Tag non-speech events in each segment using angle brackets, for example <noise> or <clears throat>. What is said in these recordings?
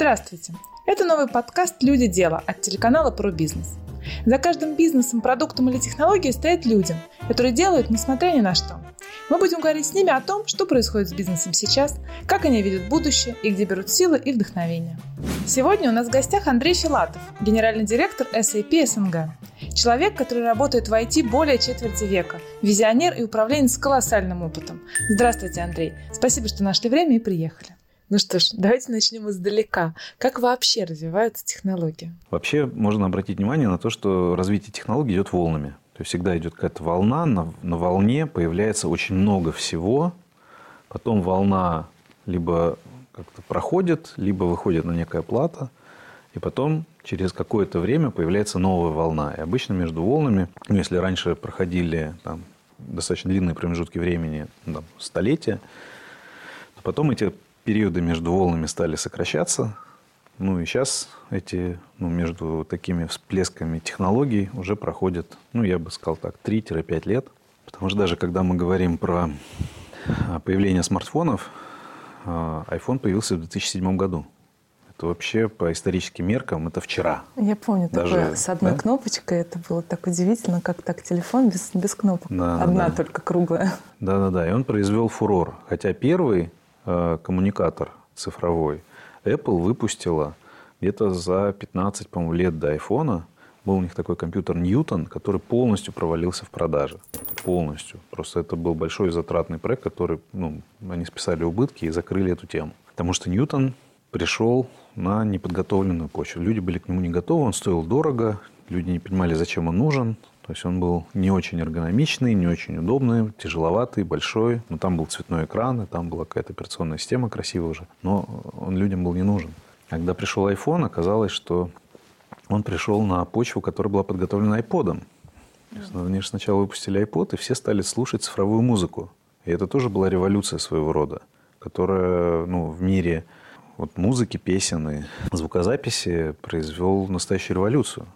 Здравствуйте! Это новый подкаст «Люди. Дело» от телеканала «Про бизнес». За каждым бизнесом, продуктом или технологией стоят люди, которые делают, несмотря ни на что. Мы будем говорить с ними о том, что происходит с бизнесом сейчас, как они видят будущее и где берут силы и вдохновение. Сегодня у нас в гостях Андрей Филатов, генеральный директор SAP СНГ. Человек, который работает в IT более четверти века, визионер и управленец с колоссальным опытом. Здравствуйте, Андрей. Спасибо, что нашли время и приехали. Ну что ж, давайте начнем издалека. Как вообще развиваются технологии? Вообще можно обратить внимание на то, что развитие технологий идет волнами. То есть всегда идет какая-то волна, на, на волне появляется очень много всего, потом волна либо как-то проходит, либо выходит на некая плата, и потом через какое-то время появляется новая волна. И обычно между волнами, ну, если раньше проходили там, достаточно длинные промежутки времени, там, столетия, то потом эти периоды между волнами стали сокращаться. Ну и сейчас эти, ну, между такими всплесками технологий уже проходят, ну, я бы сказал так, 3-5 лет. Потому что даже когда мы говорим про а, появление смартфонов, а, iPhone появился в 2007 году. Это вообще по историческим меркам это вчера. Я помню, Даже, такое с одной да? кнопочкой. Это было так удивительно, как так телефон без, без кнопок. Да, Одна да. только круглая. Да-да-да. И он произвел фурор. Хотя первый коммуникатор цифровой Apple выпустила где-то за 15, по-моему, лет до айфона. Был у них такой компьютер Ньютон, который полностью провалился в продаже. Полностью. Просто это был большой затратный проект, который, ну, они списали убытки и закрыли эту тему. Потому что Ньютон пришел на неподготовленную почву. Люди были к нему не готовы, он стоил дорого, люди не понимали, зачем он нужен. То есть он был не очень эргономичный, не очень удобный, тяжеловатый, большой. Но там был цветной экран, и там была какая-то операционная система красивая уже. Но он людям был не нужен. Когда пришел iPhone, оказалось, что он пришел на почву, которая была подготовлена iPod. Они же сначала выпустили iPod, и все стали слушать цифровую музыку. И это тоже была революция своего рода, которая ну, в мире вот, музыки, песен и звукозаписи произвел настоящую революцию.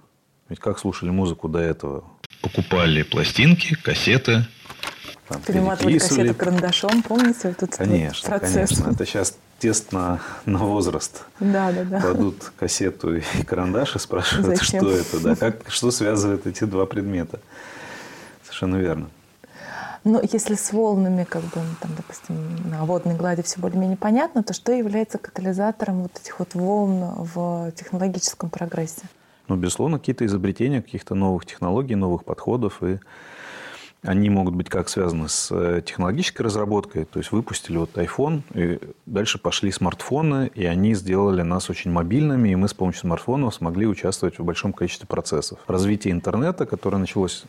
Ведь как слушали музыку до этого? покупали пластинки, кассеты. Там, Перематывали кассету карандашом, помните? Вот этот конечно, процесс. конечно. Это сейчас тест на, на возраст. Да, да, да. Кладут кассету и карандаш и спрашивают, Зачем? что это, да, как, что связывает эти два предмета. Совершенно верно. Но если с волнами, как бы, там, допустим, на водной глади все более-менее понятно, то что является катализатором вот этих вот волн в технологическом прогрессе? Ну, безусловно, какие-то изобретения, каких-то новых технологий, новых подходов. И они могут быть как связаны с э, технологической разработкой, то есть выпустили вот iPhone, и дальше пошли смартфоны, и они сделали нас очень мобильными, и мы с помощью смартфонов смогли участвовать в большом количестве процессов. Развитие интернета, которое началось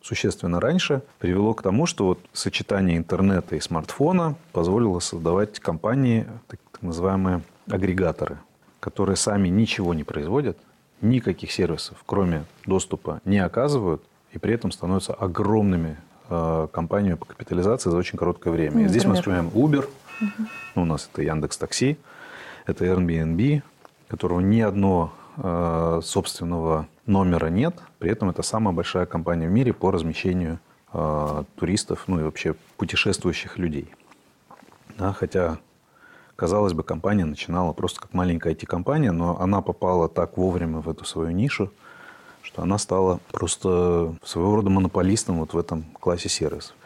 существенно раньше, привело к тому, что вот сочетание интернета и смартфона позволило создавать компании, так называемые агрегаторы, которые сами ничего не производят, никаких сервисов, кроме доступа, не оказывают, и при этом становятся огромными э, компаниями по капитализации за очень короткое время. Mm, Здесь мы вспоминаем Uber, ну, у нас это Яндекс Такси, это Airbnb, которого ни одного э, собственного номера нет, при этом это самая большая компания в мире по размещению э, туристов, ну и вообще путешествующих людей. Да, хотя Казалось бы, компания начинала просто как маленькая IT-компания, но она попала так вовремя в эту свою нишу, что она стала просто своего рода монополистом вот в этом классе сервисов.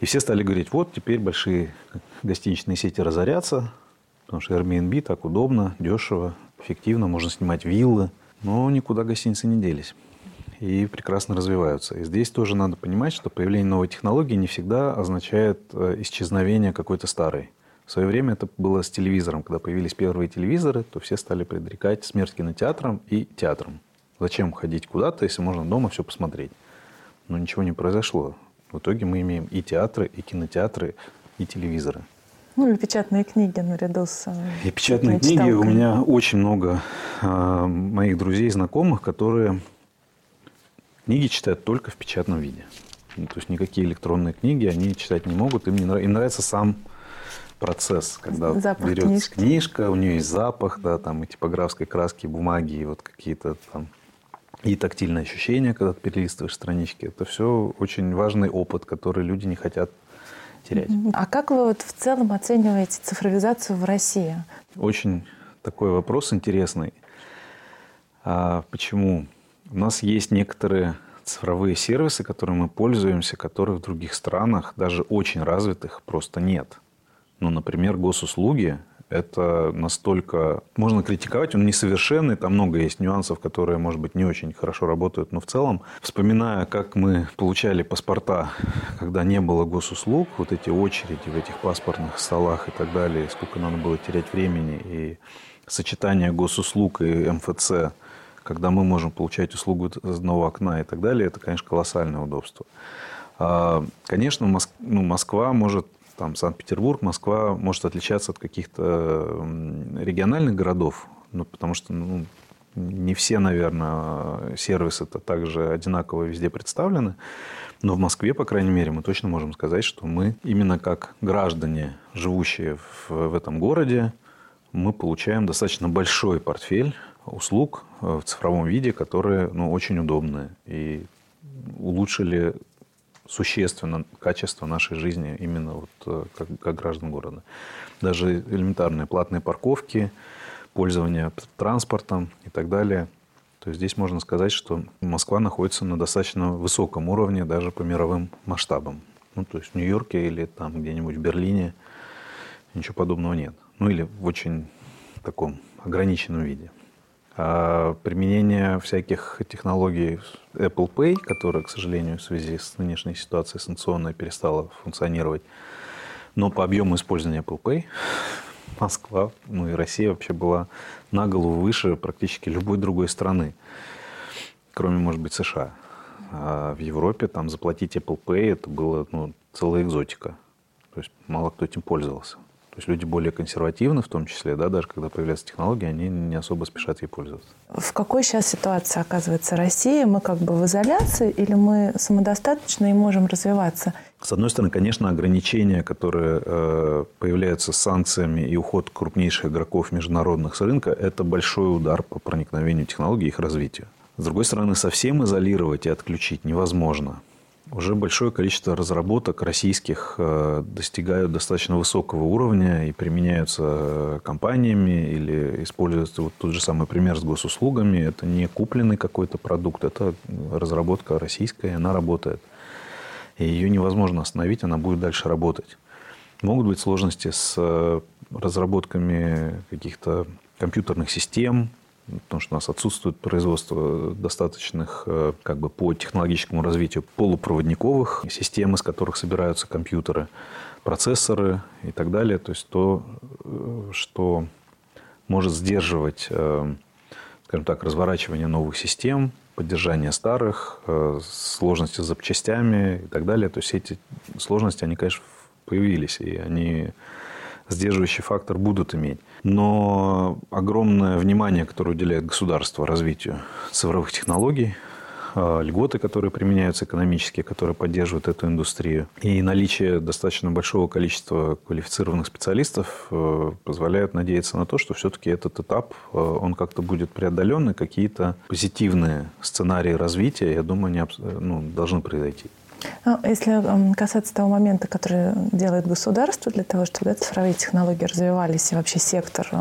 И все стали говорить, вот теперь большие гостиничные сети разорятся, потому что Airbnb так удобно, дешево, эффективно, можно снимать виллы, но никуда гостиницы не делись и прекрасно развиваются. И здесь тоже надо понимать, что появление новой технологии не всегда означает э, исчезновение какой-то старой. В свое время это было с телевизором. Когда появились первые телевизоры, то все стали предрекать смерть кинотеатрам и театрам. Зачем ходить куда-то, если можно дома все посмотреть? Но ничего не произошло. В итоге мы имеем и театры, и кинотеатры, и телевизоры. Ну, и печатные книги наряду с И печатные книги. У меня очень много э, моих друзей, знакомых, которые книги читают только в печатном виде. Ну, то есть никакие электронные книги они читать не могут. Им, не им нравится сам процесс, когда запах берется книжки. книжка, у нее есть запах, да, там и типографской краски, бумаги, и вот какие-то там и тактильные ощущения, когда ты перелистываешь странички. Это все очень важный опыт, который люди не хотят терять. А как вы вот в целом оцениваете цифровизацию в России? Очень такой вопрос интересный. А почему? У нас есть некоторые цифровые сервисы, которыми мы пользуемся, которых в других странах, даже очень развитых, просто нет. Ну, например, госуслуги это настолько... Можно критиковать, он несовершенный, там много есть нюансов, которые, может быть, не очень хорошо работают, но в целом, вспоминая, как мы получали паспорта, когда не было госуслуг, вот эти очереди в этих паспортных столах и так далее, сколько надо было терять времени, и сочетание госуслуг и МФЦ, когда мы можем получать услугу из одного окна и так далее, это, конечно, колоссальное удобство. А, конечно, ну, Москва может там Санкт-Петербург, Москва может отличаться от каких-то региональных городов, ну, потому что ну, не все, наверное, сервисы-то также одинаково везде представлены. Но в Москве, по крайней мере, мы точно можем сказать, что мы именно как граждане, живущие в, в этом городе, мы получаем достаточно большой портфель услуг э, в цифровом виде, которые ну, очень удобные и улучшили существенно качество нашей жизни именно вот э, как, как граждан города. Даже элементарные платные парковки, пользование транспортом и так далее. То есть здесь можно сказать, что Москва находится на достаточно высоком уровне даже по мировым масштабам. Ну, то есть в Нью-Йорке или там где-нибудь в Берлине ничего подобного нет. Ну, или в очень таком ограниченном виде. А применение всяких технологий Apple Pay, которая, к сожалению, в связи с нынешней ситуацией санкционной перестала функционировать, но по объему использования Apple Pay Москва, ну и Россия вообще была на голову выше практически любой другой страны, кроме, может быть, США. А в Европе там заплатить Apple Pay это было ну, целая экзотика. То есть мало кто этим пользовался. То есть люди более консервативны, в том числе, да, даже когда появляются технологии, они не особо спешат ей пользоваться. В какой сейчас ситуации оказывается Россия? Мы как бы в изоляции или мы самодостаточны и можем развиваться? С одной стороны, конечно, ограничения, которые э, появляются с санкциями и уход крупнейших игроков международных с рынка, это большой удар по проникновению технологий и их развитию. С другой стороны, совсем изолировать и отключить невозможно уже большое количество разработок российских э, достигают достаточно высокого уровня и применяются э, компаниями или используются вот тот же самый пример с госуслугами. Это не купленный какой-то продукт, это разработка российская, она работает. И ее невозможно остановить, она будет дальше работать. Могут быть сложности с э, разработками каких-то компьютерных систем, потому что у нас отсутствует производство достаточных э, как бы по технологическому развитию полупроводниковых систем, из которых собираются компьютеры, процессоры и так далее. То есть то, э, что может сдерживать, э, скажем так, разворачивание новых систем, поддержание старых, сложности с запчастями и так далее. То есть эти сложности, они, конечно, появились, и они сдерживающий фактор будут иметь. Но огромное внимание, которое уделяет государство развитию цифровых технологий, а, льготы, которые применяются экономические, которые поддерживают эту индустрию, и наличие достаточно большого количества квалифицированных специалистов э, позволяют надеяться на то, что все-таки этот этап, э, он как-то будет преодолен, и какие-то позитивные сценарии развития, я думаю, не, ну, должны произойти. Ну, если касаться того момента, который делает государство для того, чтобы да, цифровые технологии развивались и вообще сектор э,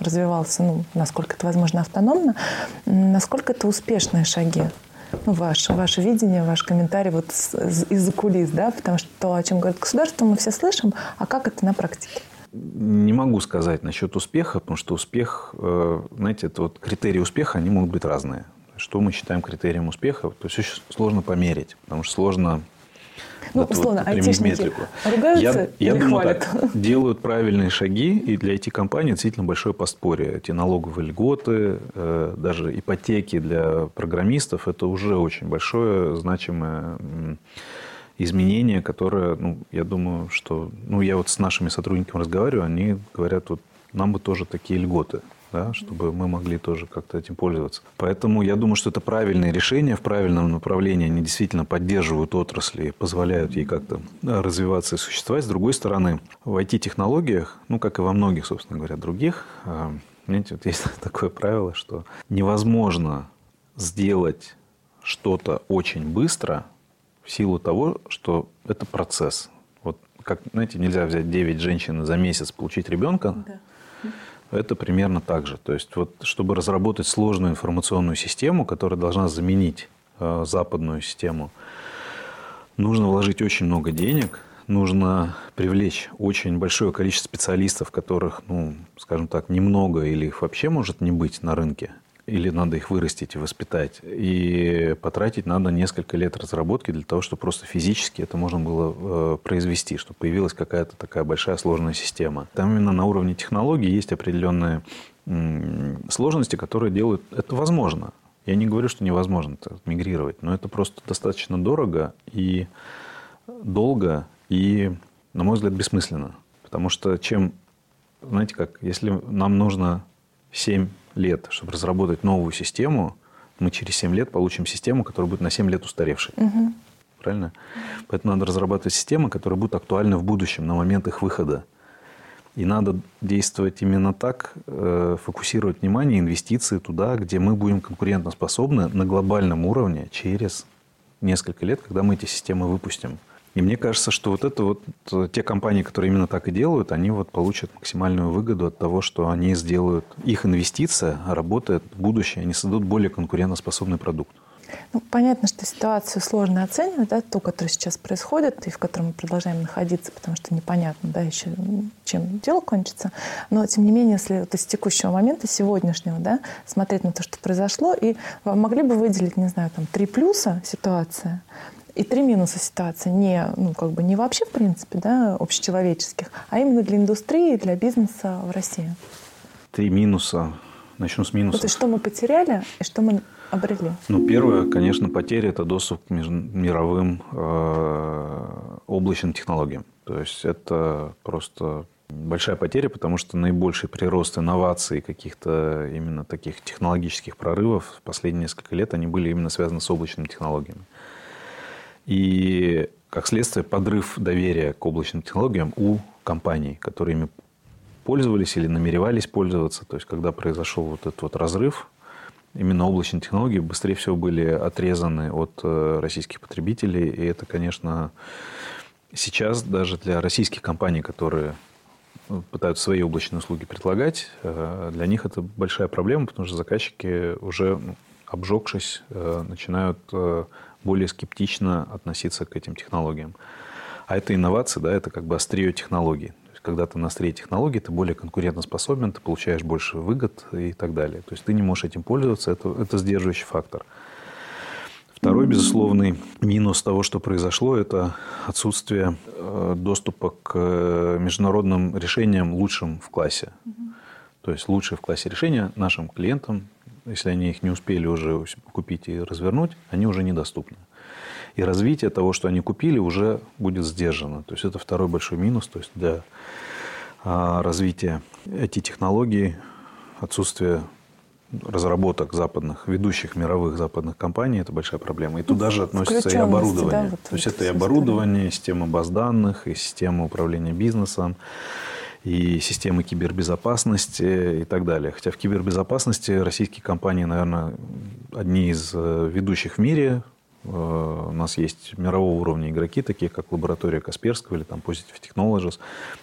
развивался, ну, насколько это возможно, автономно, насколько это успешные шаги? Ну, ваше, ваше видение, ваш комментарий вот из-за кулис, да, потому что то, о чем говорит государство, мы все слышим, а как это на практике? Не могу сказать насчет успеха, потому что успех, э, знаете, это вот критерии успеха, они могут быть разные что мы считаем критерием успеха, то есть очень сложно померить, потому что сложно ну, вот, условно, вот, айтишники ругаются я, или я хвалят? Думаю, так, делают правильные шаги, и для IT-компаний действительно большое подспорье. Эти налоговые льготы, э, даже ипотеки для программистов, это уже очень большое, значимое изменение, которое, ну, я думаю, что... Ну, я вот с нашими сотрудниками разговариваю, они говорят, вот нам бы тоже такие льготы да, чтобы мы могли тоже как-то этим пользоваться. Поэтому я думаю, что это правильные решения в правильном направлении. Они действительно поддерживают отрасли, позволяют ей как-то развиваться и существовать. С другой стороны, в IT-технологиях, ну, как и во многих, собственно говоря, других, а, знаете, вот есть <laughs> такое правило, что невозможно сделать что-то очень быстро в силу того, что это процесс. Вот как, знаете, нельзя взять 9 женщин за месяц получить ребенка. Да это примерно так же. То есть, вот, чтобы разработать сложную информационную систему, которая должна заменить э, западную систему, нужно вложить очень много денег, нужно привлечь очень большое количество специалистов, которых, ну, скажем так, немного или их вообще может не быть на рынке или надо их вырастить и воспитать. И потратить надо несколько лет разработки для того, чтобы просто физически это можно было э, произвести, чтобы появилась какая-то такая большая сложная система. Там именно на уровне технологий есть определенные сложности, которые делают это возможно. Я не говорю, что невозможно мигрировать, но это просто достаточно дорого и долго и, на мой взгляд, бессмысленно. Потому что чем, знаете как, если нам нужно 7 лет, чтобы разработать новую систему, мы через 7 лет получим систему, которая будет на 7 лет устаревшей. Угу. Правильно? Поэтому надо разрабатывать системы, которые будут актуальны в будущем, на момент их выхода. И надо действовать именно так, э, фокусировать внимание, инвестиции туда, где мы будем конкурентоспособны на глобальном уровне через несколько лет, когда мы эти системы выпустим. И мне кажется, что вот это вот э, те компании, которые именно так и делают, они вот получат максимальную выгоду от того, что они сделают, их инвестиция работает в будущее, они создадут более конкурентоспособный продукт. Ну, понятно, что ситуацию сложно оценивать, да, ту, которая сейчас происходит, и в которой мы продолжаем находиться, потому что непонятно, да, еще чем дело кончится. Но, тем не менее, если вот из текущего момента, сегодняшнего, да, смотреть на то, что произошло, и могли бы выделить, не знаю, там, три плюса ситуации, и три минуса ситуации. Не, ну, как бы не вообще, в принципе, да, общечеловеческих, а именно для индустрии, для бизнеса в России. Три минуса. Начну с минусов. Вот и что мы потеряли, и что мы обрели? Ну, первое, конечно, потеря – это доступ к мировым э, облачным технологиям. То есть это просто большая потеря, потому что наибольший прирост инноваций, каких-то именно таких технологических прорывов в последние несколько лет, они были именно связаны с облачными технологиями. И, как следствие, подрыв доверия к облачным технологиям у компаний, которые ими пользовались или намеревались пользоваться. То есть, когда произошел вот этот вот разрыв, именно облачные технологии быстрее всего были отрезаны от э, российских потребителей. И это, конечно, сейчас даже для российских компаний, которые ну, пытаются свои облачные услуги предлагать, э, для них это большая проблема, потому что заказчики уже, ну, обжегшись, э, начинают более скептично относиться к этим технологиям. А это инновации, да, это как бы острие технологий. Когда ты на острие технологий, ты более конкурентоспособен, ты получаешь больше выгод и так далее. То есть ты не можешь этим пользоваться, это, это сдерживающий фактор. Второй безусловный минус того, что произошло, это отсутствие э, доступа к э, международным решениям лучшим в классе. То есть лучшие в классе решения нашим клиентам если они их не успели уже купить и развернуть, они уже недоступны. И развитие того, что они купили, уже будет сдержано. То есть это второй большой минус. То есть для а, развития этих технологий отсутствие разработок западных, ведущих мировых западных компаний, это большая проблема. И туда же относится и оборудование. Да, вот То есть это и оборудование, и система баз данных, и система управления бизнесом, и системы кибербезопасности и так далее. Хотя в кибербезопасности российские компании, наверное, одни из э, ведущих в мире. Э, у нас есть мирового уровня игроки, такие как лаборатория Касперского или там Positive Technologies.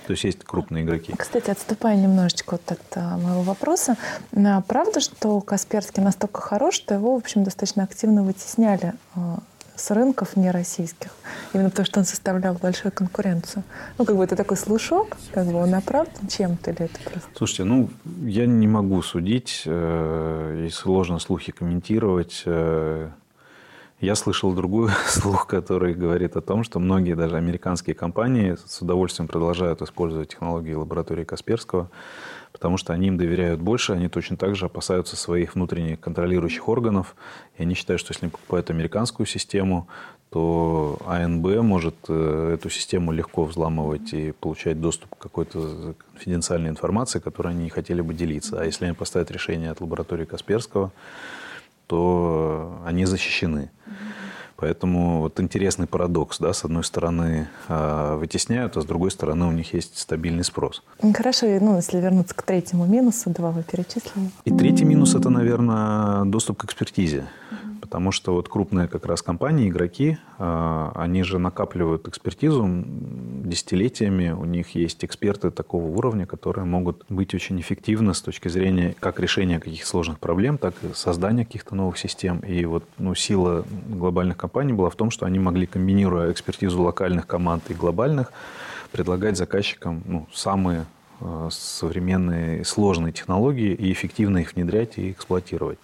То есть есть крупные игроки. Кстати, отступая немножечко вот от э, моего вопроса, правда, что Касперский настолько хорош, что его, в общем, достаточно активно вытесняли с рынков нероссийских. Именно потому, что он составлял большую конкуренцию. Ну, как бы это такой слушок, как бы он оправдан чем-то или это просто... Слушайте, ну, я не могу судить, э, и сложно слухи комментировать. Э, я слышал другой <laughs> слух, который говорит о том, что многие даже американские компании с удовольствием продолжают использовать технологии лаборатории Касперского, потому что они им доверяют больше, они точно так же опасаются своих внутренних контролирующих органов, и они считают, что если они покупают американскую систему, то АНБ может э, эту систему легко взламывать и получать доступ к какой-то конфиденциальной информации, которой они не хотели бы делиться. А если они поставят решение от лаборатории Касперского, то они защищены. Поэтому вот интересный парадокс, да, с одной стороны а, вытесняют, а с другой стороны у них есть стабильный спрос. Хорошо, ну, если вернуться к третьему минусу, два вы перечислили. И третий минус – это, наверное, доступ к экспертизе. Потому что вот крупные как раз компании, игроки, а, они же накапливают экспертизу десятилетиями, у них есть эксперты такого уровня, которые могут быть очень эффективны с точки зрения как решения каких-то сложных проблем, так и создания каких-то новых систем. И вот ну, сила глобальных компаний была в том, что они могли, комбинируя экспертизу локальных команд и глобальных, предлагать заказчикам ну, самые Э, современные сложные технологии и эффективно их внедрять и эксплуатировать.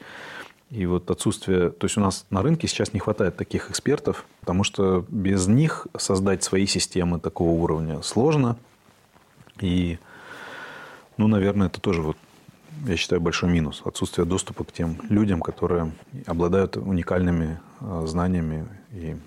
И вот отсутствие, то есть у нас на рынке сейчас не хватает таких экспертов, потому что без них создать свои системы такого уровня сложно. И, ну, наверное, это тоже вот, я считаю, большой минус. Отсутствие доступа к тем людям, которые обладают уникальными э, знаниями и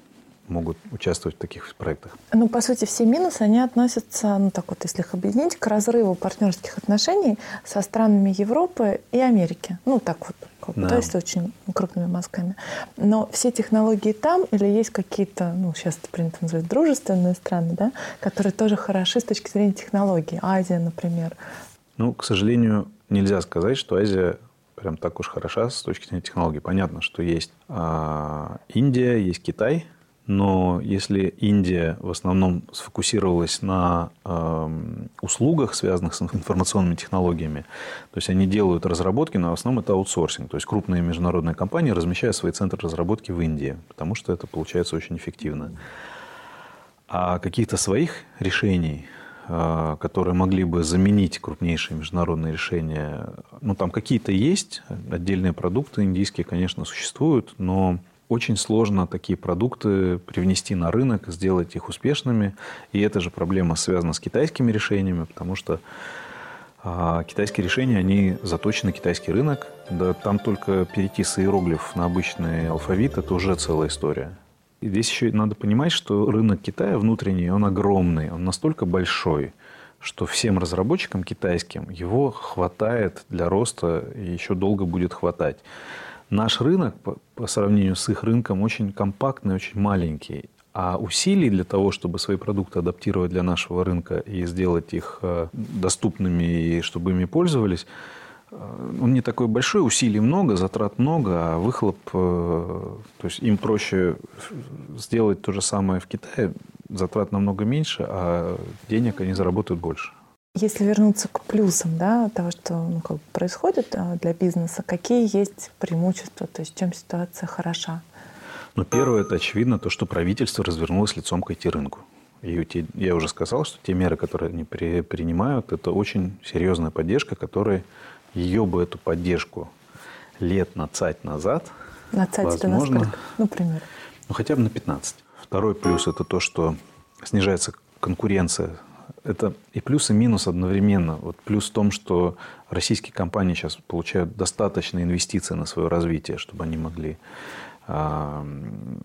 могут участвовать в таких проектах? Ну, по сути, все минусы, они относятся, ну, так вот, если их объединить, к разрыву партнерских отношений со странами Европы и Америки. Ну, так вот, как да. то есть очень крупными мазками. Но все технологии там или есть какие-то, ну, сейчас это принято называть дружественные страны, да, которые тоже хороши с точки зрения технологий. Азия, например. Ну, к сожалению, нельзя сказать, что Азия прям так уж хороша с точки зрения технологий. Понятно, что есть а, Индия, есть Китай – но если Индия в основном сфокусировалась на э, услугах, связанных с информационными технологиями, то есть они делают разработки, но в основном это аутсорсинг. То есть крупные международные компании размещают свои центры разработки в Индии, потому что это получается очень эффективно. А каких-то своих решений, э, которые могли бы заменить крупнейшие международные решения, ну там какие-то есть, отдельные продукты индийские, конечно, существуют, но очень сложно такие продукты привнести на рынок, сделать их успешными. И эта же проблема связана с китайскими решениями, потому что а, китайские решения, они заточены китайский рынок. Да там только перейти с иероглифов на обычный алфавит – это уже целая история. И здесь еще надо понимать, что рынок Китая внутренний, он огромный, он настолько большой, что всем разработчикам китайским его хватает для роста и еще долго будет хватать. Наш рынок по, по сравнению с их рынком очень компактный, очень маленький. А усилий для того, чтобы свои продукты адаптировать для нашего рынка и сделать их э, доступными и чтобы ими пользовались, э, он не такой большой, усилий много, затрат много, а выхлоп, э, то есть им проще сделать то же самое в Китае, затрат намного меньше, а денег они заработают больше. Если вернуться к плюсам да, того, что ну, как бы происходит а, для бизнеса, какие есть преимущества, то есть чем ситуация хороша? Ну, первое, это очевидно то, что правительство развернулось лицом к IT-рынку. И я уже сказал, что те меры, которые они при, принимают, это очень серьезная поддержка, которая ее бы, эту поддержку, лет на цать назад, на цать возможно, на Ну, пример. Ну, хотя бы на 15. Второй плюс – это то, что снижается конкуренция это и плюс, и минус одновременно. Вот плюс в том, что российские компании сейчас получают достаточно инвестиций на свое развитие, чтобы они могли а,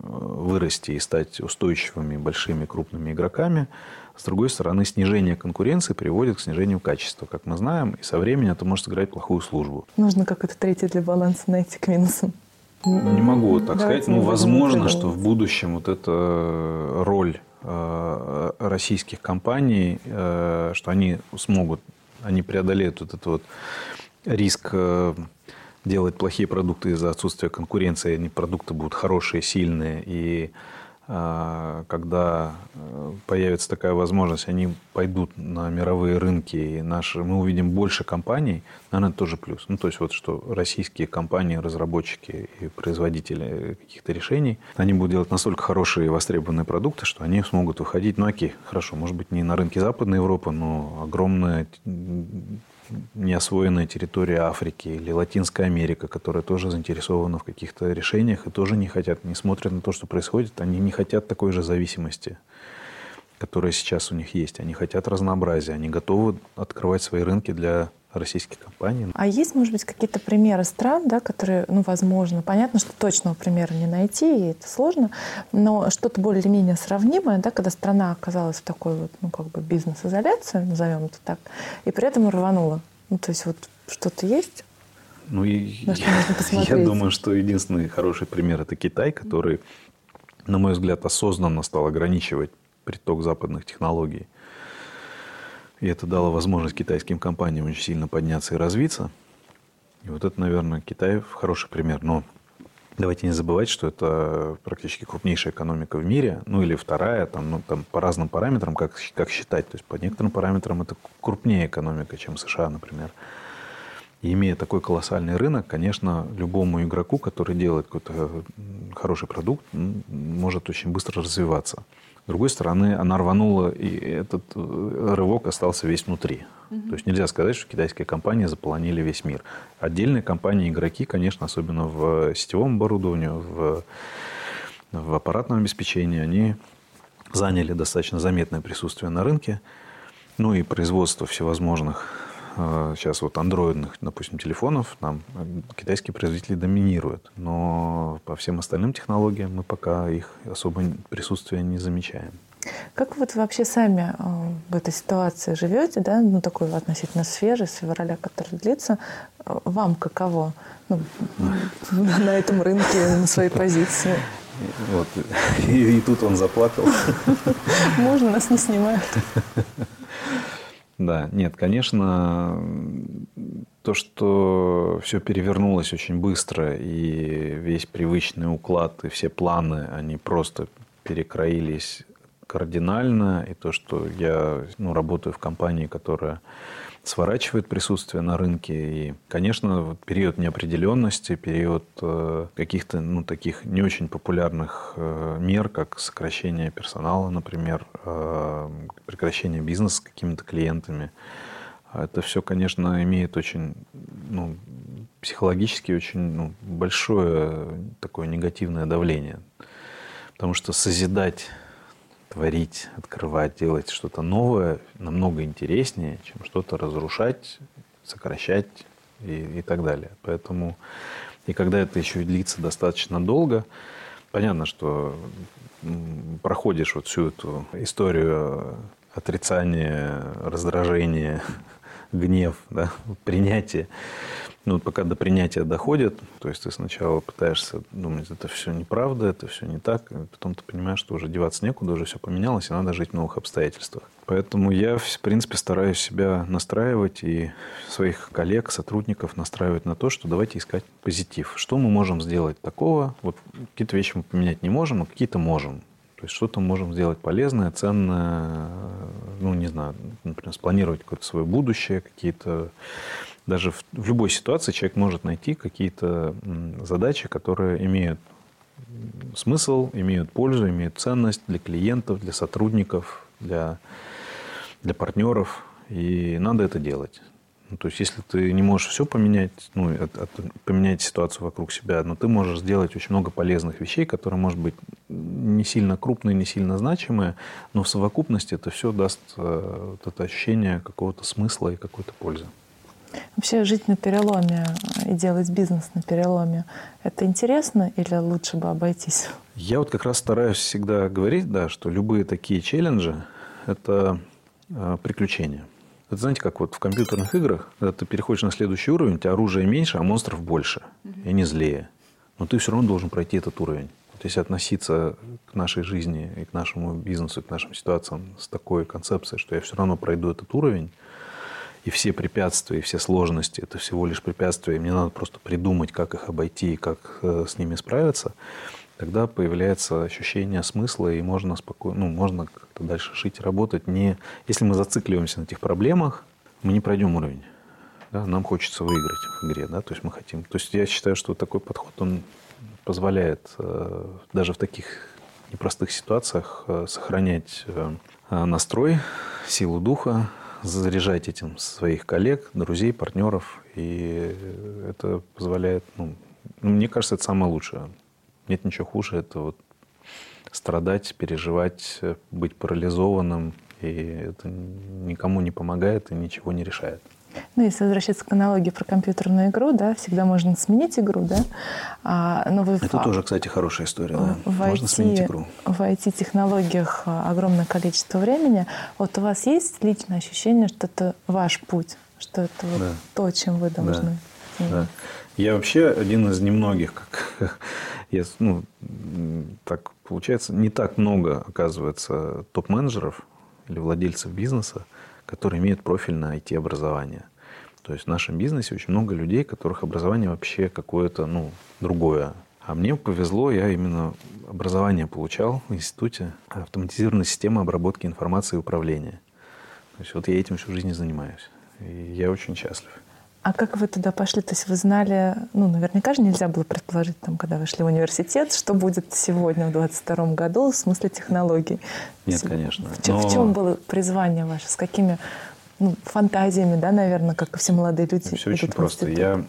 вырасти и стать устойчивыми, большими, крупными игроками. С другой стороны, снижение конкуренции приводит к снижению качества, как мы знаем, и со временем это может сыграть плохую службу. Нужно как-то третье для баланса найти к минусам. Не могу так Давайте сказать. Ну, возможно, что в будущем вот эта роль российских компаний, э, что они смогут, они преодолеют вот этот вот риск э, делать плохие продукты из-за отсутствия конкуренции, они продукты будут хорошие, сильные, и когда э, появится такая возможность, они пойдут на мировые рынки, и наши, мы увидим больше компаний, наверное, это тоже плюс. Ну, то есть вот что российские компании, разработчики и производители каких-то решений, они будут делать настолько хорошие и востребованные продукты, что они смогут выходить, ну окей, хорошо, может быть, не на рынке Западной Европы, но огромная неосвоенная территория Африки или Латинская Америка, которая тоже заинтересована в каких-то решениях и тоже не хотят, не смотрят на то, что происходит, они не хотят такой же зависимости, которая сейчас у них есть. Они хотят разнообразия, они готовы открывать свои рынки для российских компаний. А есть, может быть, какие-то примеры стран, да, которые, ну, возможно, понятно, что точного примера не найти, и это сложно, но что-то более-менее сравнимое, да, когда страна оказалась в такой вот, ну, как бы бизнес-изоляции, назовем это так, и при этом рванула. Ну, то есть вот что-то есть? Ну, и <laughs> я думаю, что единственный хороший пример – это Китай, который, на мой взгляд, осознанно стал ограничивать приток западных технологий и это дало возможность китайским компаниям очень сильно подняться и развиться. И вот это, наверное, Китай хороший пример. Но Давайте не забывать, что это практически крупнейшая экономика в мире, ну или вторая, там, ну, там по разным параметрам, как, как считать. То есть по некоторым параметрам это крупнее экономика, чем США, например. И имея такой колоссальный рынок, конечно, любому игроку, который делает какой-то хороший продукт, может очень быстро развиваться. С другой стороны, она рванула, и этот э, рывок остался весь внутри. Угу. То есть нельзя сказать, что китайские компании заполонили весь мир. Отдельные компании, игроки, конечно, особенно в сетевом оборудовании, в, в аппаратном обеспечении, они заняли достаточно заметное присутствие на рынке. Ну и производство всевозможных сейчас вот андроидных, допустим, телефонов нам китайские производители доминируют. Но по всем остальным технологиям мы пока их особо присутствия не замечаем. Как вот вообще сами э, в этой ситуации живете, да, ну такой относительно свежий, с февраля, который длится, вам каково ну, <laughs> на этом рынке, на своей позиции? Вот. <laughs> И, и тут он заплакал. Можно, нас не снимают. <laughs> Да, нет, конечно, то, что все перевернулось очень быстро, и весь привычный уклад, и все планы, они просто перекроились кардинально, и то, что я ну, работаю в компании, которая сворачивает присутствие на рынке. И, конечно, период неопределенности, период э, каких-то ну, таких не очень популярных э, мер, как сокращение персонала, например, э, прекращение бизнеса с какими-то клиентами. Это все, конечно, имеет очень ну, психологически очень ну, большое такое негативное давление. Потому что созидать творить, открывать, делать что-то новое намного интереснее, чем что-то разрушать, сокращать и, и так далее. Поэтому, и когда это еще длится достаточно долго, понятно, что проходишь вот всю эту историю отрицания, раздражения, <laughs> гнев, да, принятие, ну, пока до принятия доходит, то есть ты сначала пытаешься думать, это все неправда, это все не так, и потом ты понимаешь, что уже деваться некуда, уже все поменялось, и надо жить в новых обстоятельствах. Поэтому я, в принципе, стараюсь себя настраивать и своих коллег, сотрудников настраивать на то, что давайте искать позитив. Что мы можем сделать такого? Вот какие-то вещи мы поменять не можем, а какие-то можем. То есть что-то можем сделать полезное, ценное, ну, не знаю, например, спланировать какое-то свое будущее, какие-то даже в, в любой ситуации человек может найти какие-то задачи, которые имеют смысл, имеют пользу, имеют ценность для клиентов, для сотрудников, для, для партнеров. И надо это делать. Ну, то есть, если ты не можешь все поменять, ну, от, от, поменять ситуацию вокруг себя, но ты можешь сделать очень много полезных вещей, которые, может быть, не сильно крупные, не сильно значимые, но в совокупности это все даст э, вот это ощущение какого-то смысла и какой-то пользы. Вообще жить на переломе и делать бизнес на переломе, это интересно или лучше бы обойтись? Я вот как раз стараюсь всегда говорить, да, что любые такие челленджи – это э, приключения. Это знаете, как вот в компьютерных играх, когда ты переходишь на следующий уровень, у тебя оружия меньше, а монстров больше, и они злее. Но ты все равно должен пройти этот уровень. Вот если относиться к нашей жизни и к нашему бизнесу, к нашим ситуациям с такой концепцией, что я все равно пройду этот уровень, и все препятствия, и все сложности – это всего лишь препятствия, и мне надо просто придумать, как их обойти и как э, с ними справиться, тогда появляется ощущение смысла, и можно спокойно, ну, можно как-то дальше жить, работать. Не, если мы зацикливаемся на этих проблемах, мы не пройдем уровень. Да? Нам хочется выиграть в игре, да? то есть мы хотим. То есть я считаю, что такой подход, он позволяет э, даже в таких непростых ситуациях э, сохранять настрой, силу духа, заряжать этим своих коллег, друзей, партнеров. И это позволяет, ну, мне кажется, это самое лучшее. Нет ничего хуже, это вот страдать, переживать, быть парализованным. И это никому не помогает и ничего не решает. Ну, если возвращаться к аналогии про компьютерную игру, да, всегда можно сменить игру, да. А, но вы Это в, тоже, кстати, хорошая история, да. В можно IT, сменить игру. В IT-технологиях а, огромное количество времени. Вот у вас есть личное ощущение, что это ваш путь, что это вот да. то, чем вы должны да. Да. Я вообще один из немногих, как <laughs> я, ну, так получается, не так много, оказывается, топ-менеджеров или владельцев бизнеса, которые имеют профиль на IT-образование. То есть в нашем бизнесе очень много людей, которых образование вообще какое-то ну, другое. А мне повезло, я именно образование получал в институте автоматизированной системы обработки информации и управления. То есть вот я этим всю жизнь занимаюсь. И я очень счастлив. А как вы туда пошли? То есть вы знали, ну, наверняка же нельзя было предположить, там, когда вы шли в университет, что будет сегодня, в 22 году, в смысле технологий? Нет, конечно. В, Но... в чем было призвание ваше? С какими ну, фантазиями, да, наверное, как и все молодые люди? Все очень просто. Я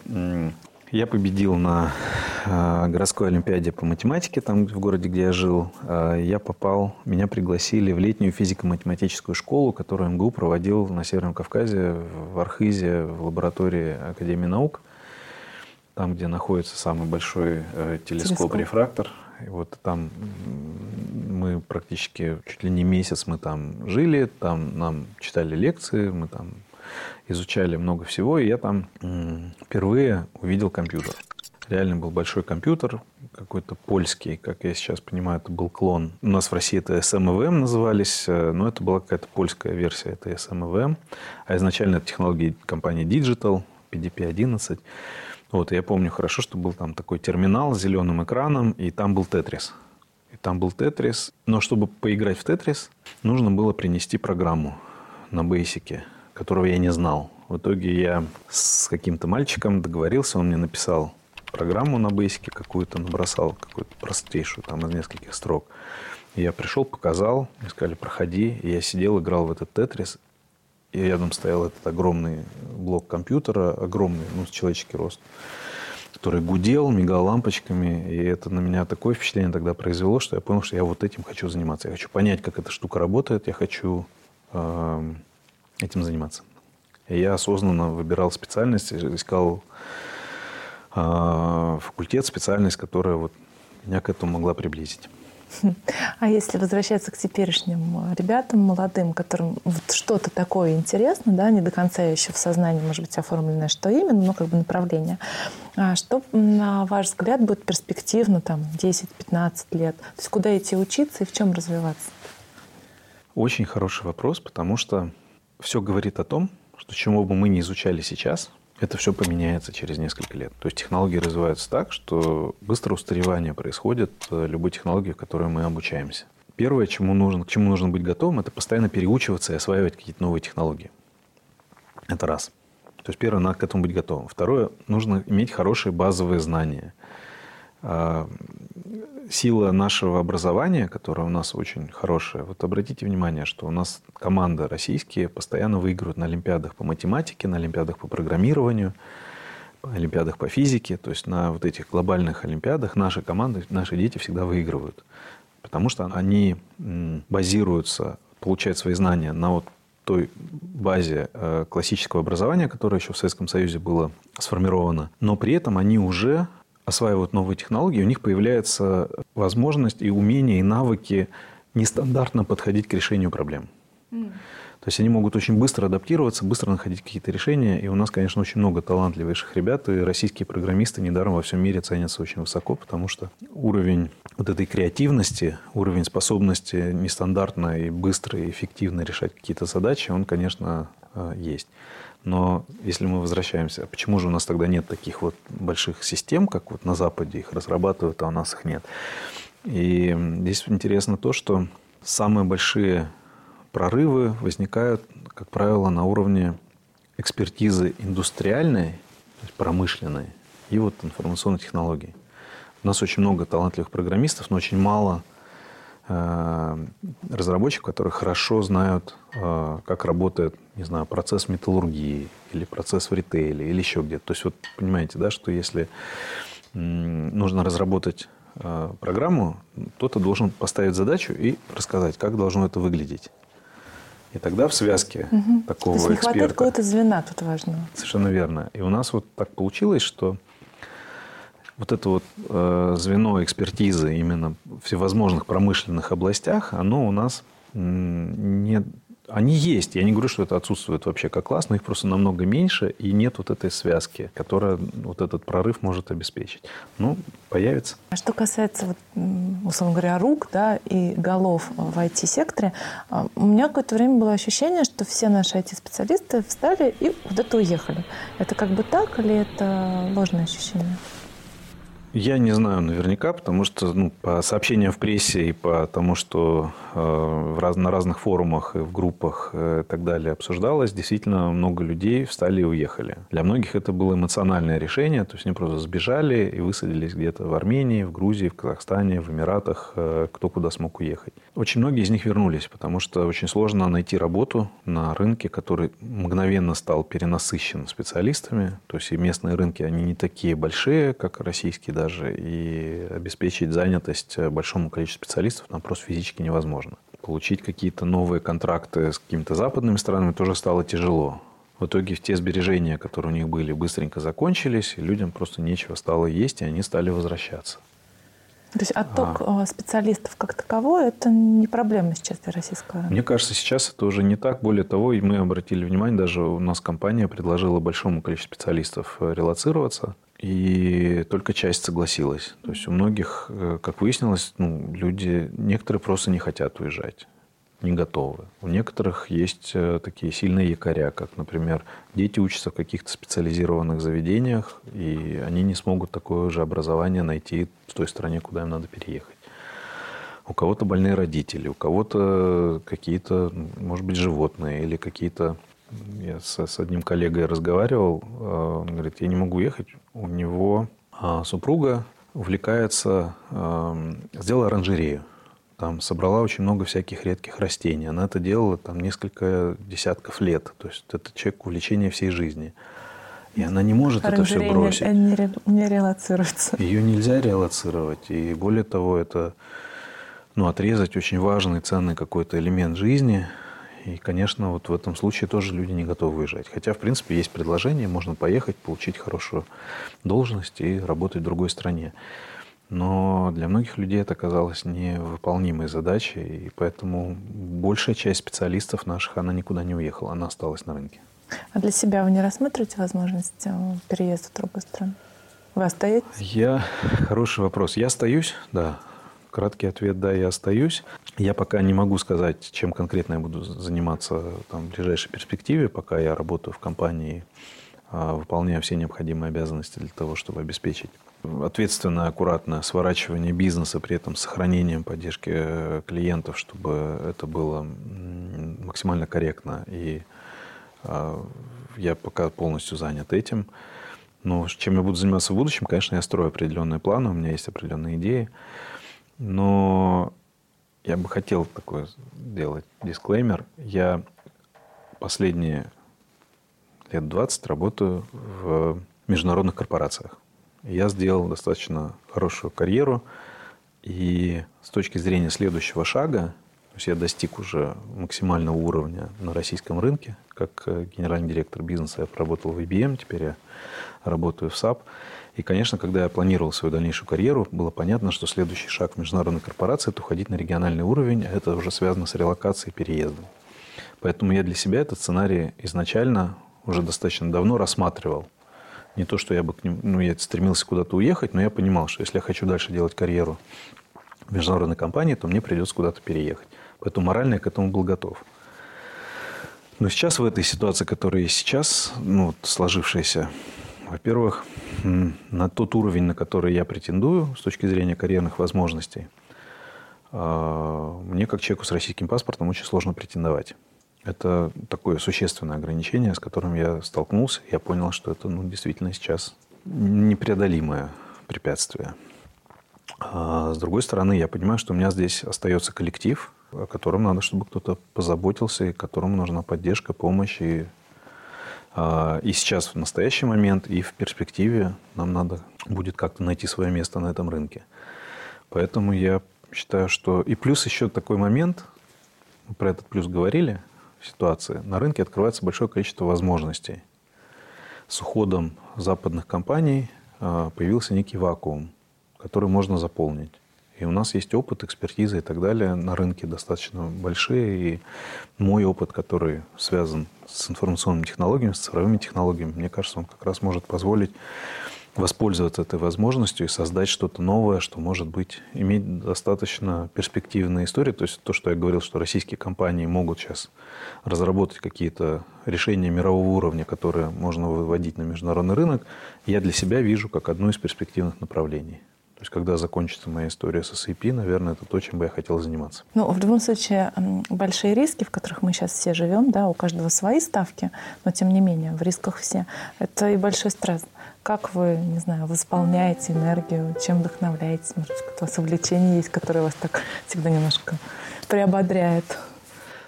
я победил на э, городской олимпиаде по математике, там в городе, где я жил. Э, я попал, меня пригласили в летнюю физико-математическую школу, которую МГУ проводил на Северном Кавказе, в Архизе, в лаборатории Академии наук, там, где находится самый большой э, телескоп-рефрактор. И вот там мы практически чуть ли не месяц мы там жили, там нам читали лекции, мы там изучали много всего, и я там впервые увидел компьютер. Реально был большой компьютер, какой-то польский, как я сейчас понимаю, это был клон. У нас в России это SMVM назывались, э, но это была какая-то польская версия этой SMVM. А изначально это технологии компании Digital, PDP-11. Вот, я помню хорошо, что был там такой терминал с зеленым экраном, и там был Тетрис. И там был Тетрис. Но чтобы поиграть в Тетрис, нужно было принести программу на бейсике которого я не знал. В итоге я с каким-то мальчиком договорился, он мне написал программу на бейсике какую-то, набросал какую-то простейшую, там из нескольких строк. Я пришел, показал, мне сказали, проходи. И я сидел, играл в этот тетрис, и рядом стоял этот огромный блок компьютера, огромный, ну, с человеческий рост, который гудел, мигал лампочками. И это на меня такое впечатление тогда произвело, что я понял, что я вот этим хочу заниматься. Я хочу понять, как эта штука работает, я хочу э, этим заниматься. И я осознанно выбирал специальность, искал э, факультет, специальность, которая вот меня к этому могла приблизить. А если возвращаться к теперешним ребятам, молодым, которым вот что-то такое интересно, да, не до конца еще в сознании, может быть, оформленное, что именно, но как бы направление. А что, на ваш взгляд, будет перспективно там 10-15 лет? То есть куда идти учиться и в чем развиваться? Очень хороший вопрос, потому что все говорит о том, что чему бы мы ни изучали сейчас, это все поменяется через несколько лет. То есть технологии развиваются так, что быстрое устаревание происходит э, любой технологии, в которой мы обучаемся. Первое, чему нужно, к чему нужно быть готовым, это постоянно переучиваться и осваивать какие-то новые технологии. Это раз. То есть первое, надо к этому быть готовым. Второе, нужно иметь хорошие базовые знания. Сила нашего образования, которое у нас очень хорошее, вот обратите внимание, что у нас команды российские постоянно выигрывают на олимпиадах по математике, на олимпиадах по программированию, олимпиадах по физике, то есть на вот этих глобальных олимпиадах наши команды, наши дети всегда выигрывают, потому что они базируются, получают свои знания на вот той базе э, классического образования, которое еще в Советском Союзе было сформировано, но при этом они уже осваивают новые технологии, у них появляется возможность и умение, и навыки нестандартно подходить к решению проблем. Mm. То есть они могут очень быстро адаптироваться, быстро находить какие-то решения. И у нас, конечно, очень много талантливейших ребят. И российские программисты недаром во всем мире ценятся очень высоко, потому что уровень вот этой креативности, уровень способности нестандартно и быстро и эффективно решать какие-то задачи, он, конечно, э, есть. Но если мы возвращаемся, почему же у нас тогда нет таких вот больших систем, как вот на Западе их разрабатывают, а у нас их нет? И здесь интересно то, что самые большие прорывы возникают, как правило, на уровне экспертизы индустриальной, то есть промышленной, и вот информационной технологий. У нас очень много талантливых программистов, но очень мало Э, разработчиков, которые хорошо знают, э, как работает, не знаю, процесс металлургии или процесс в ритейле или еще где-то. То есть вот понимаете, да, что если нужно разработать э, программу, кто-то должен поставить задачу и рассказать, как должно это выглядеть. И тогда в связке угу. такого То есть не эксперта... хватает какого-то звена тут важно. Совершенно верно. И у нас вот так получилось, что вот это вот э, звено экспертизы именно в всевозможных промышленных областях, оно у нас не... Они есть. Я не говорю, что это отсутствует вообще как класс, но их просто намного меньше, и нет вот этой связки, которая вот этот прорыв может обеспечить. Ну, появится. А что касается, вот, условно говоря, рук да, и голов в IT-секторе, а, у меня какое-то время было ощущение, что все наши IT-специалисты встали и куда-то уехали. Это как бы так или это ложное ощущение? Я не знаю наверняка, потому что ну, по сообщениям в прессе и по тому, что э, раз, на разных форумах и в группах э, и так далее обсуждалось, действительно много людей встали и уехали. Для многих это было эмоциональное решение, то есть они просто сбежали и высадились где-то в Армении, в Грузии, в Казахстане, в Эмиратах, э, кто куда смог уехать. Очень многие из них вернулись, потому что очень сложно найти работу на рынке, который мгновенно стал перенасыщен специалистами. То есть и местные рынки, они не такие большие, как российские даже, и обеспечить занятость большому количеству специалистов нам просто физически невозможно. Получить какие-то новые контракты с какими-то западными странами тоже стало тяжело. В итоге те сбережения, которые у них были, быстренько закончились, и людям просто нечего стало есть, и они стали возвращаться. То есть отток а. специалистов как таковой – это не проблема сейчас для российского Мне кажется, сейчас это уже не так. Более того, и мы обратили внимание, даже у нас компания предложила большому количеству специалистов э, релацироваться, и только часть согласилась. То есть у многих, э, как выяснилось, ну, люди, некоторые просто не хотят уезжать не готовы. У некоторых есть э, такие сильные якоря, как, например, дети учатся в каких-то специализированных заведениях, и они не смогут такое же образование найти в той стране, куда им надо переехать. У кого-то больные родители, у кого-то какие-то, может быть, животные или какие-то... Я с, с одним коллегой разговаривал, э, он говорит, я не могу ехать, у него а, супруга увлекается, эм, сделала оранжерею там собрала очень много всяких редких растений. Она это делала там несколько десятков лет. То есть это человек увлечение всей жизни. И она не может это все бросить. Не, не, не релацируется. Ее нельзя релацировать. И более того, это ну, отрезать очень важный, ценный какой-то элемент жизни. И, конечно, вот в этом случае тоже люди не готовы уезжать. Хотя, в принципе, есть предложение, можно поехать, получить хорошую должность и работать в другой стране. Но для многих людей это оказалось невыполнимой задачей, и поэтому большая часть специалистов наших, она никуда не уехала, она осталась на рынке. А для себя вы не рассматриваете возможность э, переезда в другую страну? Вы остаетесь? Я... Хороший вопрос. Я остаюсь, да. Краткий ответ – да, я остаюсь. Я пока не могу сказать, чем конкретно я буду заниматься там, в ближайшей перспективе, пока я работаю в компании, а, выполняю все необходимые обязанности для того, чтобы обеспечить ответственное, аккуратное сворачивание бизнеса, при этом сохранением поддержки э, клиентов, чтобы это было максимально корректно. И а, я пока полностью занят этим. Но чем я буду заниматься в будущем, конечно, я строю определенные планы, у меня есть определенные идеи. Но я бы хотел такой сделать дисклеймер. Я последние лет 20 работаю в международных корпорациях. Я сделал достаточно хорошую карьеру. И с точки зрения следующего шага, то есть я достиг уже максимального уровня на российском рынке. Как э, генеральный директор бизнеса я поработал в IBM, теперь я работаю в SAP. И, конечно, когда я планировал свою дальнейшую карьеру, было понятно, что следующий шаг в международной корпорации – это уходить на региональный уровень, а это уже связано с релокацией и переездом. Поэтому я для себя этот сценарий изначально уже достаточно давно рассматривал – не то, что я бы к ним, ну, я стремился куда-то уехать, но я понимал, что если я хочу дальше делать карьеру в международной компании, то мне придется куда-то переехать. Поэтому морально я к этому был готов. Но сейчас в этой ситуации, которая сейчас, ну, сложившаяся, во-первых, на тот уровень, на который я претендую с точки зрения карьерных возможностей, а, мне, как человеку с российским паспортом, очень сложно претендовать. Это такое существенное ограничение, с которым я столкнулся. Я понял, что это ну, действительно сейчас непреодолимое препятствие. А с другой стороны, я понимаю, что у меня здесь остается коллектив, о котором надо, чтобы кто-то позаботился, и которому нужна поддержка, помощь. И, и сейчас, в настоящий момент, и в перспективе нам надо будет как-то найти свое место на этом рынке. Поэтому я считаю, что... И плюс еще такой момент, про этот плюс говорили, ситуации, на рынке открывается большое количество возможностей. С уходом западных компаний а, появился некий вакуум, который можно заполнить. И у нас есть опыт, экспертиза и так далее на рынке достаточно большие. И мой опыт, который связан с информационными технологиями, с цифровыми технологиями, мне кажется, он как раз может позволить воспользоваться этой возможностью и создать что-то новое, что может быть, иметь достаточно перспективные истории. То есть то, что я говорил, что российские компании могут сейчас разработать какие-то решения мирового уровня, которые можно выводить на международный рынок, я для себя вижу как одно из перспективных направлений. То есть, когда закончится моя история с SAP, наверное, это то, чем бы я хотел заниматься. Ну, в любом случае, большие риски, в которых мы сейчас все живем, да, у каждого свои ставки, но тем не менее, в рисках все. Это и большой стресс. Как вы, не знаю, восполняете энергию, чем вдохновляетесь? Может у вас увлечение есть, которое вас так всегда немножко приободряет?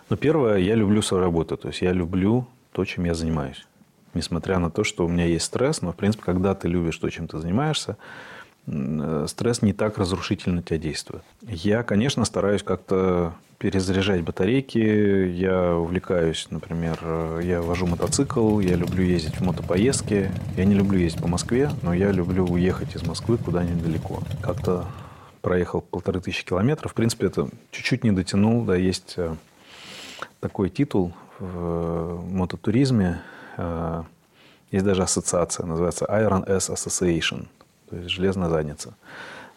Ну, первое, я люблю свою работу. То есть я люблю то, чем я занимаюсь. Несмотря на то, что у меня есть стресс, но, в принципе, когда ты любишь то, чем ты занимаешься, стресс не так разрушительно тебя действует. Я, конечно, стараюсь как-то перезаряжать батарейки. Я увлекаюсь, например, э, я вожу мотоцикл, я люблю ездить в мотопоездки. Я не люблю ездить по Москве, но я люблю уехать из Москвы куда-нибудь далеко. Как-то проехал полторы тысячи километров. В принципе, это чуть-чуть не дотянул. Да, есть э, такой титул в мототуризме. Есть даже ассоциация, называется Iron S Association – то есть железная задница.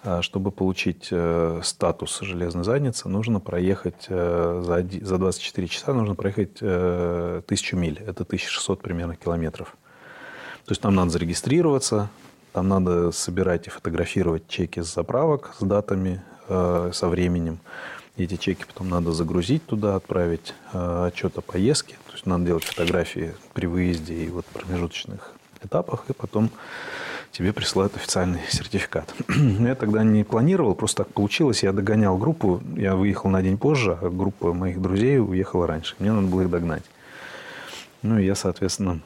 А чтобы получить э, статус железной задницы, нужно проехать э, за, за 24 часа нужно проехать э, тысячу миль. Это 1600 примерно километров. То есть там надо зарегистрироваться, там надо собирать и фотографировать чеки с заправок с датами, со временем. Эти чеки потом надо загрузить туда, отправить отчет о поездке. То есть надо делать фотографии при выезде и вот промежуточных этапах, и потом тебе присылают официальный сертификат. <clears throat> я тогда не планировал, просто так получилось. Я догонял группу, я выехал на день позже, а группа моих друзей уехала раньше. Мне надо было их догнать. Ну, и я, соответственно,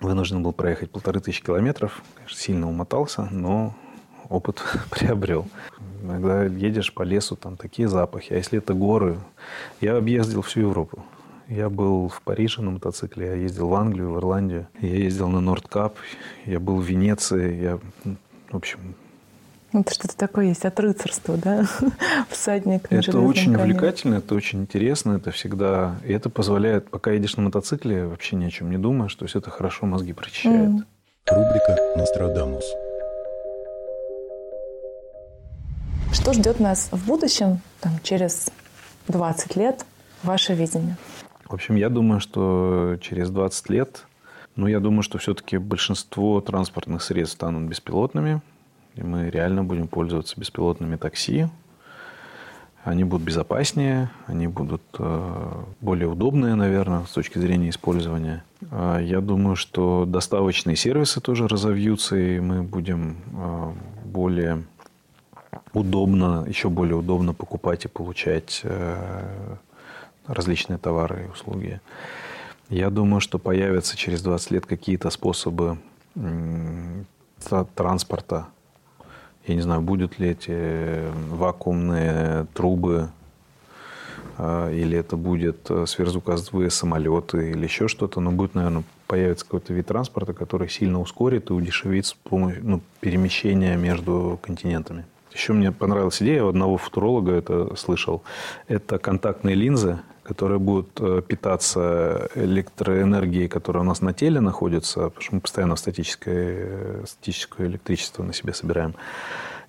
вынужден был проехать полторы тысячи километров. Конечно, сильно умотался, но опыт <laughs> приобрел. Иногда едешь по лесу, там такие запахи. А если это горы? Я объездил всю Европу. Я был в Париже на мотоцикле, я ездил в Англию, в Ирландию, я ездил на Нордкап, я был в Венеции, я, в общем... Это что-то такое есть от рыцарства, да? <laughs> Всадник на Это очень коне. увлекательно, это очень интересно, это всегда... И это позволяет, пока едешь на мотоцикле, вообще ни о чем не думаешь, то есть это хорошо мозги прочищает. Mm. Рубрика «Нострадамус». Что ждет нас в будущем, там, через 20 лет, ваше видение? В общем, я думаю, что через 20 лет, ну, я думаю, что все-таки большинство транспортных средств станут беспилотными, и мы реально будем пользоваться беспилотными такси. Они будут безопаснее, они будут э, более удобные, наверное, с точки зрения использования. А я думаю, что доставочные сервисы тоже разовьются, и мы будем э, более удобно, еще более удобно покупать и получать э, различные товары и услуги. Я думаю, что появятся через 20 лет какие-то способы транспорта. Я не знаю, будут ли эти вакуумные трубы, а, или это будет э, сверхзвуковые самолеты, или еще что-то, но будет, наверное, появится какой-то вид транспорта, который сильно ускорит и удешевит ну, перемещения между континентами. Еще мне понравилась идея, у одного футуролога это слышал. Это контактные линзы, которые будут э, питаться электроэнергией, которая у нас на теле находится, потому что мы постоянно статическое, статическое электричество на себе собираем,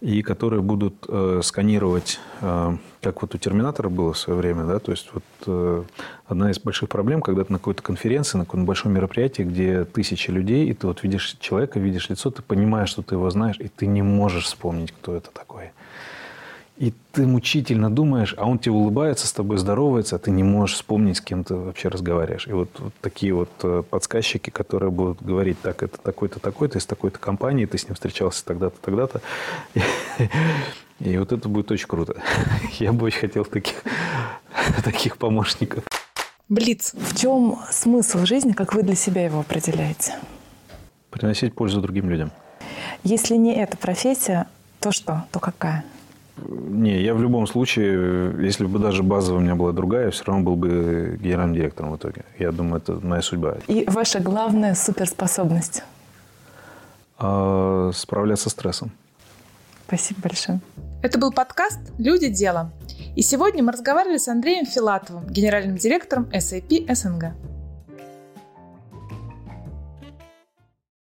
и которые будут э, сканировать, э, как вот у Терминатора было в свое время, да, то есть вот э, одна из больших проблем, когда ты на какой-то конференции, на каком-то большом мероприятии, где тысячи людей, и ты вот видишь человека, видишь лицо, ты понимаешь, что ты его знаешь, и ты не можешь вспомнить, кто это такой. И ты мучительно думаешь, а он тебе улыбается, с тобой здоровается, а ты не можешь вспомнить, с кем ты вообще разговариваешь. И вот, вот такие вот э, подсказчики, которые будут говорить, так, это такой-то, такой-то, из такой-то компании, ты с ним встречался тогда-то, тогда-то. И вот это будет очень круто. <laughs> Я бы очень хотел таких, <laughs> таких помощников. Блиц. В чем смысл жизни, как вы для себя его определяете? Приносить пользу другим людям. Если не эта профессия, то что? То какая? Не, я в любом случае, если бы даже базовая у меня была другая, я все равно был бы генеральным директором в итоге. Я думаю, это моя судьба. И ваша главная суперспособность? А, справляться с стрессом. Спасибо большое. Это был подкаст «Люди. Дело». И сегодня мы разговаривали с Андреем Филатовым, генеральным директором SAP СНГ.